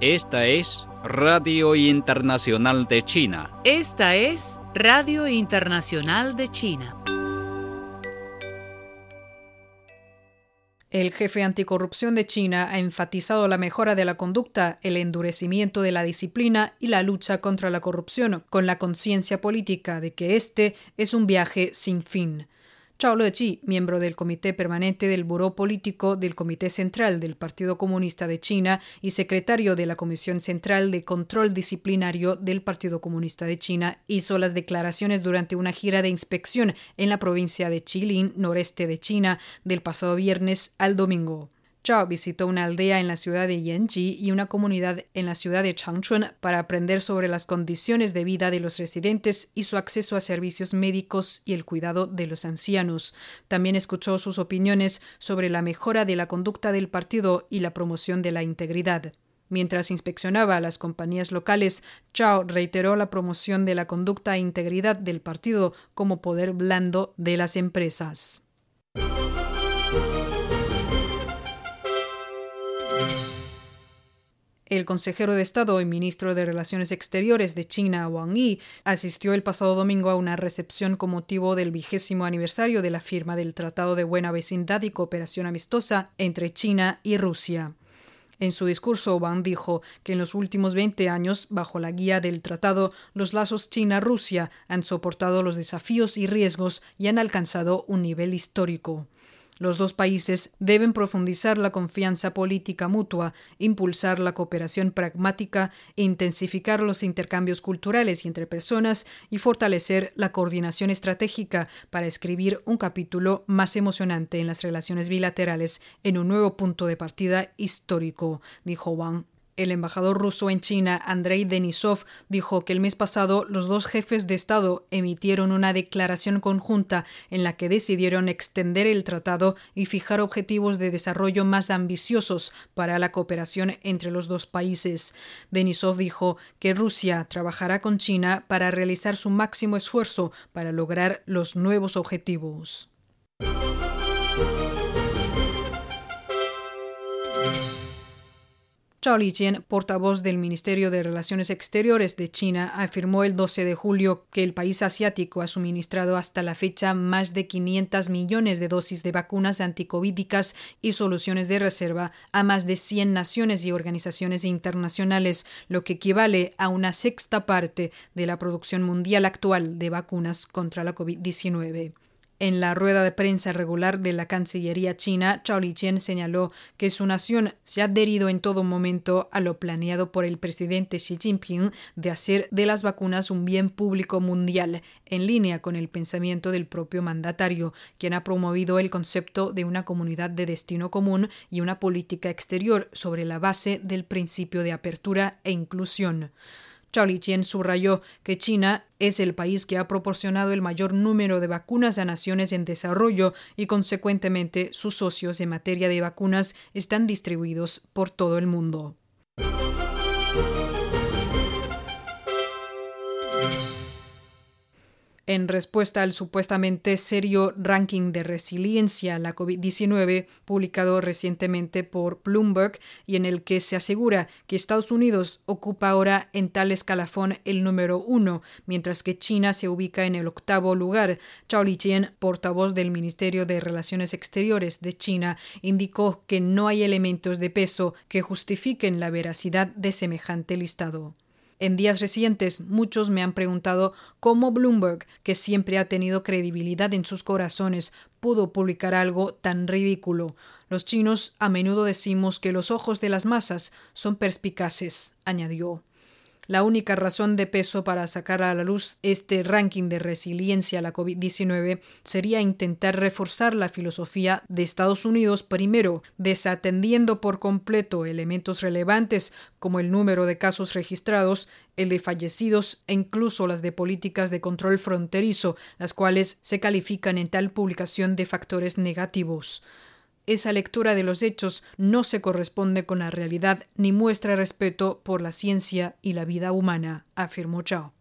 Esta es Radio Internacional de China. Esta es Radio Internacional de China. El jefe anticorrupción de China ha enfatizado la mejora de la conducta, el endurecimiento de la disciplina y la lucha contra la corrupción, con la conciencia política de que este es un viaje sin fin. Chao Le-chi, miembro del Comité Permanente del Buró Político del Comité Central del Partido Comunista de China y secretario de la Comisión Central de Control Disciplinario del Partido Comunista de China, hizo las declaraciones durante una gira de inspección en la provincia de Jilin, noreste de China, del pasado viernes al domingo. Chao visitó una aldea en la ciudad de Yanji y una comunidad en la ciudad de Changchun para aprender sobre las condiciones de vida de los residentes y su acceso a servicios médicos y el cuidado de los ancianos. También escuchó sus opiniones sobre la mejora de la conducta del partido y la promoción de la integridad. Mientras inspeccionaba a las compañías locales, Chao reiteró la promoción de la conducta e integridad del partido como poder blando de las empresas. El consejero de Estado y ministro de Relaciones Exteriores de China, Wang Yi, asistió el pasado domingo a una recepción con motivo del vigésimo aniversario de la firma del Tratado de Buena Vecindad y Cooperación Amistosa entre China y Rusia. En su discurso, Wang dijo que en los últimos 20 años, bajo la guía del tratado, los lazos China-Rusia han soportado los desafíos y riesgos y han alcanzado un nivel histórico. Los dos países deben profundizar la confianza política mutua, impulsar la cooperación pragmática, intensificar los intercambios culturales y entre personas y fortalecer la coordinación estratégica para escribir un capítulo más emocionante en las relaciones bilaterales en un nuevo punto de partida histórico, dijo Wang el embajador ruso en China, Andrei Denisov, dijo que el mes pasado los dos jefes de Estado emitieron una declaración conjunta en la que decidieron extender el tratado y fijar objetivos de desarrollo más ambiciosos para la cooperación entre los dos países. Denisov dijo que Rusia trabajará con China para realizar su máximo esfuerzo para lograr los nuevos objetivos. Zhao Lijian, portavoz del Ministerio de Relaciones Exteriores de China, afirmó el 12 de julio que el país asiático ha suministrado hasta la fecha más de 500 millones de dosis de vacunas anticovídicas y soluciones de reserva a más de 100 naciones y organizaciones internacionales, lo que equivale a una sexta parte de la producción mundial actual de vacunas contra la COVID-19. En la rueda de prensa regular de la Cancillería china, Chao Lijian señaló que su nación se ha adherido en todo momento a lo planeado por el presidente Xi Jinping de hacer de las vacunas un bien público mundial, en línea con el pensamiento del propio mandatario, quien ha promovido el concepto de una comunidad de destino común y una política exterior sobre la base del principio de apertura e inclusión. Chao Lijian subrayó que China es el país que ha proporcionado el mayor número de vacunas a naciones en desarrollo y, consecuentemente, sus socios en materia de vacunas están distribuidos por todo el mundo. En respuesta al supuestamente serio ranking de resiliencia a la COVID-19 publicado recientemente por Bloomberg y en el que se asegura que Estados Unidos ocupa ahora en tal escalafón el número uno, mientras que China se ubica en el octavo lugar. Chao Lijian, portavoz del Ministerio de Relaciones Exteriores de China, indicó que no hay elementos de peso que justifiquen la veracidad de semejante listado. En días recientes, muchos me han preguntado cómo Bloomberg, que siempre ha tenido credibilidad en sus corazones, pudo publicar algo tan ridículo. Los chinos a menudo decimos que los ojos de las masas son perspicaces, añadió. La única razón de peso para sacar a la luz este ranking de resiliencia a la COVID-19 sería intentar reforzar la filosofía de Estados Unidos primero, desatendiendo por completo elementos relevantes como el número de casos registrados, el de fallecidos e incluso las de políticas de control fronterizo, las cuales se califican en tal publicación de factores negativos. Esa lectura de los hechos no se corresponde con la realidad ni muestra respeto por la ciencia y la vida humana, afirmó Chao.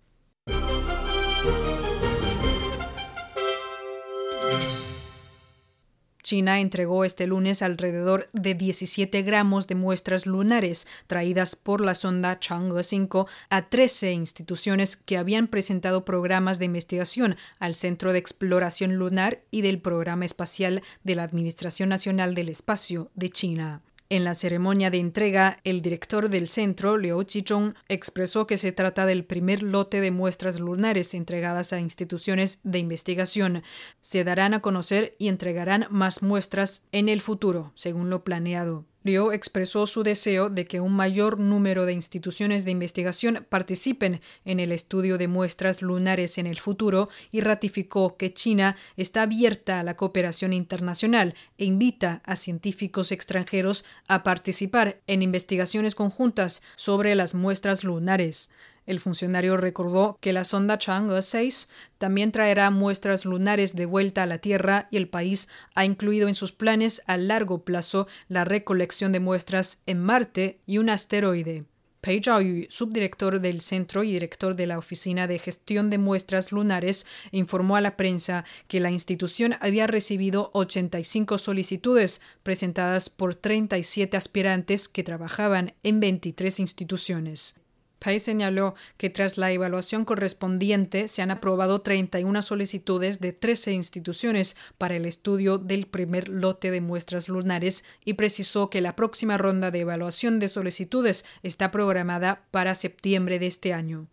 China entregó este lunes alrededor de 17 gramos de muestras lunares traídas por la sonda Chang'e 5 a 13 instituciones que habían presentado programas de investigación al Centro de Exploración Lunar y del Programa Espacial de la Administración Nacional del Espacio de China. En la ceremonia de entrega, el director del centro, Liu Chichong, expresó que se trata del primer lote de muestras lunares entregadas a instituciones de investigación. Se darán a conocer y entregarán más muestras en el futuro, según lo planeado. Liu expresó su deseo de que un mayor número de instituciones de investigación participen en el estudio de muestras lunares en el futuro y ratificó que China está abierta a la cooperación internacional e invita a científicos extranjeros a participar en investigaciones conjuntas sobre las muestras lunares. El funcionario recordó que la sonda Chang'e 6 también traerá muestras lunares de vuelta a la Tierra y el país ha incluido en sus planes a largo plazo la recolección de muestras en Marte y un asteroide. Pei Zhaoyu, subdirector del centro y director de la Oficina de Gestión de Muestras Lunares, informó a la prensa que la institución había recibido 85 solicitudes presentadas por 37 aspirantes que trabajaban en 23 instituciones. Pei señaló que tras la evaluación correspondiente se han aprobado 31 solicitudes de 13 instituciones para el estudio del primer lote de muestras lunares y precisó que la próxima ronda de evaluación de solicitudes está programada para septiembre de este año.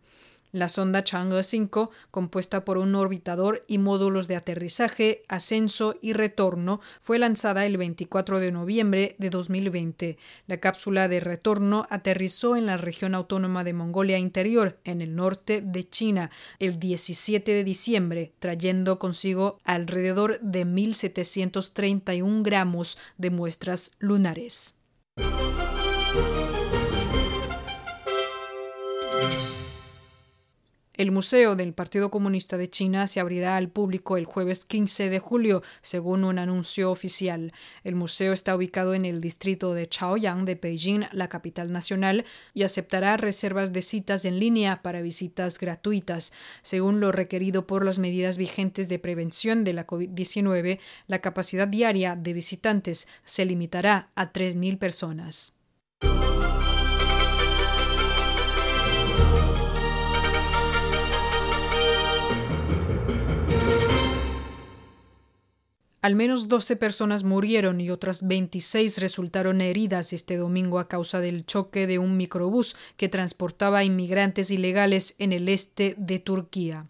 La sonda Chang'e 5, compuesta por un orbitador y módulos de aterrizaje, ascenso y retorno, fue lanzada el 24 de noviembre de 2020. La cápsula de retorno aterrizó en la región autónoma de Mongolia Interior, en el norte de China, el 17 de diciembre, trayendo consigo alrededor de 1.731 gramos de muestras lunares. El Museo del Partido Comunista de China se abrirá al público el jueves 15 de julio, según un anuncio oficial. El museo está ubicado en el distrito de Chaoyang de Beijing, la capital nacional, y aceptará reservas de citas en línea para visitas gratuitas. Según lo requerido por las medidas vigentes de prevención de la COVID-19, la capacidad diaria de visitantes se limitará a 3.000 personas. Al menos 12 personas murieron y otras 26 resultaron heridas este domingo a causa del choque de un microbús que transportaba inmigrantes ilegales en el este de Turquía.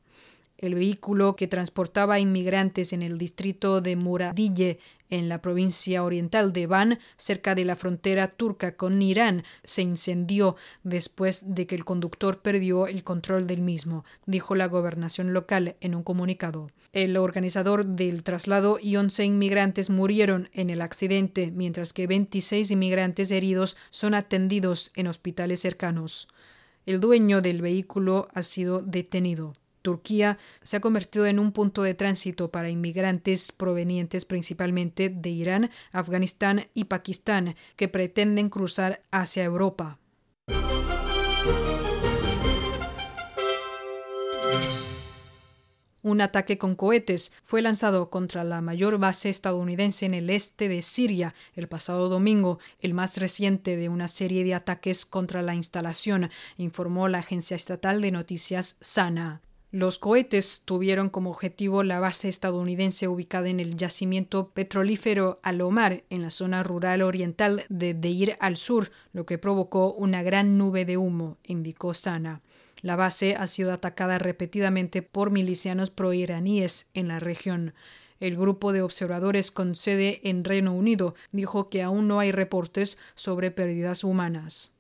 El vehículo que transportaba inmigrantes en el distrito de Muradille, en la provincia oriental de Van, cerca de la frontera turca con Irán, se incendió después de que el conductor perdió el control del mismo, dijo la gobernación local en un comunicado. El organizador del traslado y 11 inmigrantes murieron en el accidente, mientras que 26 inmigrantes heridos son atendidos en hospitales cercanos. El dueño del vehículo ha sido detenido. Turquía se ha convertido en un punto de tránsito para inmigrantes provenientes principalmente de Irán, Afganistán y Pakistán que pretenden cruzar hacia Europa. Un ataque con cohetes fue lanzado contra la mayor base estadounidense en el este de Siria el pasado domingo, el más reciente de una serie de ataques contra la instalación, informó la agencia estatal de noticias SANA. Los cohetes tuvieron como objetivo la base estadounidense ubicada en el yacimiento petrolífero Alomar, en la zona rural oriental de Deir al-Sur, lo que provocó una gran nube de humo, indicó Sana. La base ha sido atacada repetidamente por milicianos proiraníes en la región. El grupo de observadores con sede en Reino Unido dijo que aún no hay reportes sobre pérdidas humanas.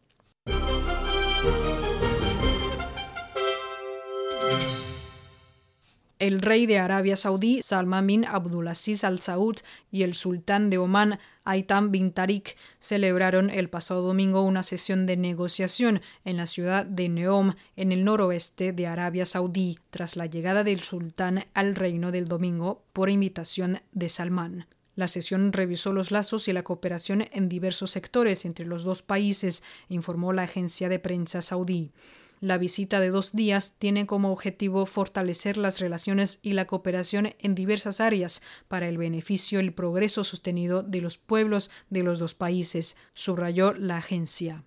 El rey de Arabia Saudí, Salman bin Abdulaziz Al Saud, y el sultán de Omán, Aitam bin Tariq, celebraron el pasado domingo una sesión de negociación en la ciudad de Neom, en el noroeste de Arabia Saudí, tras la llegada del sultán al reino del domingo por invitación de Salman. La sesión revisó los lazos y la cooperación en diversos sectores entre los dos países, informó la agencia de prensa saudí. La visita de dos días tiene como objetivo fortalecer las relaciones y la cooperación en diversas áreas para el beneficio y el progreso sostenido de los pueblos de los dos países, subrayó la agencia.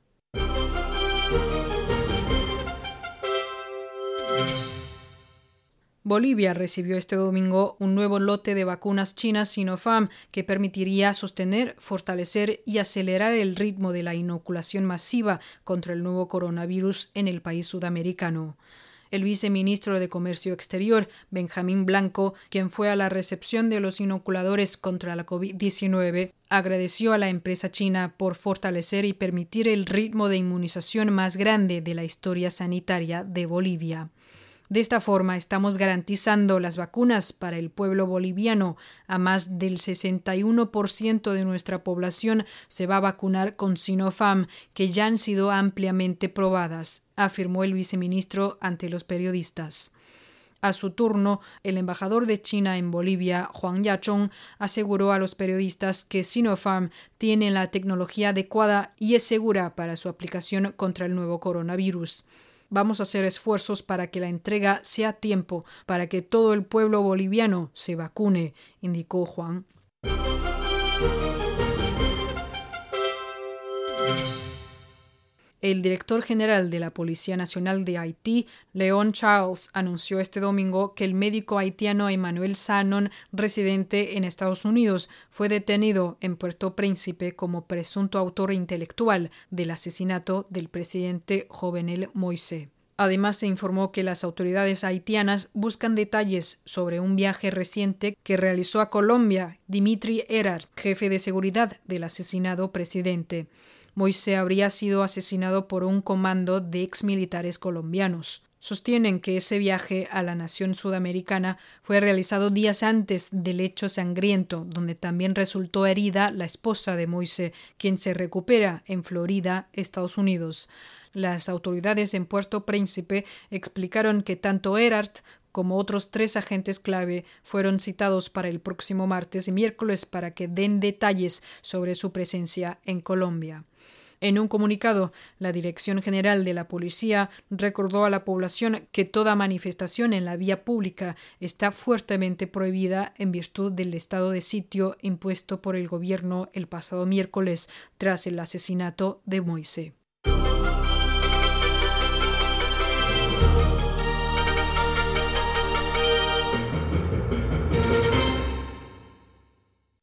Bolivia recibió este domingo un nuevo lote de vacunas chinas Sinopharm que permitiría sostener, fortalecer y acelerar el ritmo de la inoculación masiva contra el nuevo coronavirus en el país sudamericano. El viceministro de Comercio Exterior, Benjamín Blanco, quien fue a la recepción de los inoculadores contra la COVID-19, agradeció a la empresa china por fortalecer y permitir el ritmo de inmunización más grande de la historia sanitaria de Bolivia. De esta forma estamos garantizando las vacunas para el pueblo boliviano. A más del 61% de nuestra población se va a vacunar con Sinopharm, que ya han sido ampliamente probadas, afirmó el viceministro ante los periodistas. A su turno, el embajador de China en Bolivia, Juan Yachong, aseguró a los periodistas que Sinopharm tiene la tecnología adecuada y es segura para su aplicación contra el nuevo coronavirus. Vamos a hacer esfuerzos para que la entrega sea a tiempo, para que todo el pueblo boliviano se vacune, indicó Juan. El director general de la Policía Nacional de Haití, Leon Charles, anunció este domingo que el médico haitiano Emmanuel Sanon, residente en Estados Unidos, fue detenido en Puerto Príncipe como presunto autor intelectual del asesinato del presidente Jovenel Moise. Además, se informó que las autoridades haitianas buscan detalles sobre un viaje reciente que realizó a Colombia Dimitri Erard, jefe de seguridad del asesinado presidente. Moise habría sido asesinado por un comando de exmilitares colombianos. Sostienen que ese viaje a la nación sudamericana fue realizado días antes del hecho sangriento, donde también resultó herida la esposa de Moise, quien se recupera en Florida, Estados Unidos. Las autoridades en Puerto Príncipe explicaron que tanto Erard como otros tres agentes clave fueron citados para el próximo martes y miércoles para que den detalles sobre su presencia en Colombia. En un comunicado, la Dirección General de la Policía recordó a la población que toda manifestación en la vía pública está fuertemente prohibida en virtud del estado de sitio impuesto por el gobierno el pasado miércoles tras el asesinato de Moise.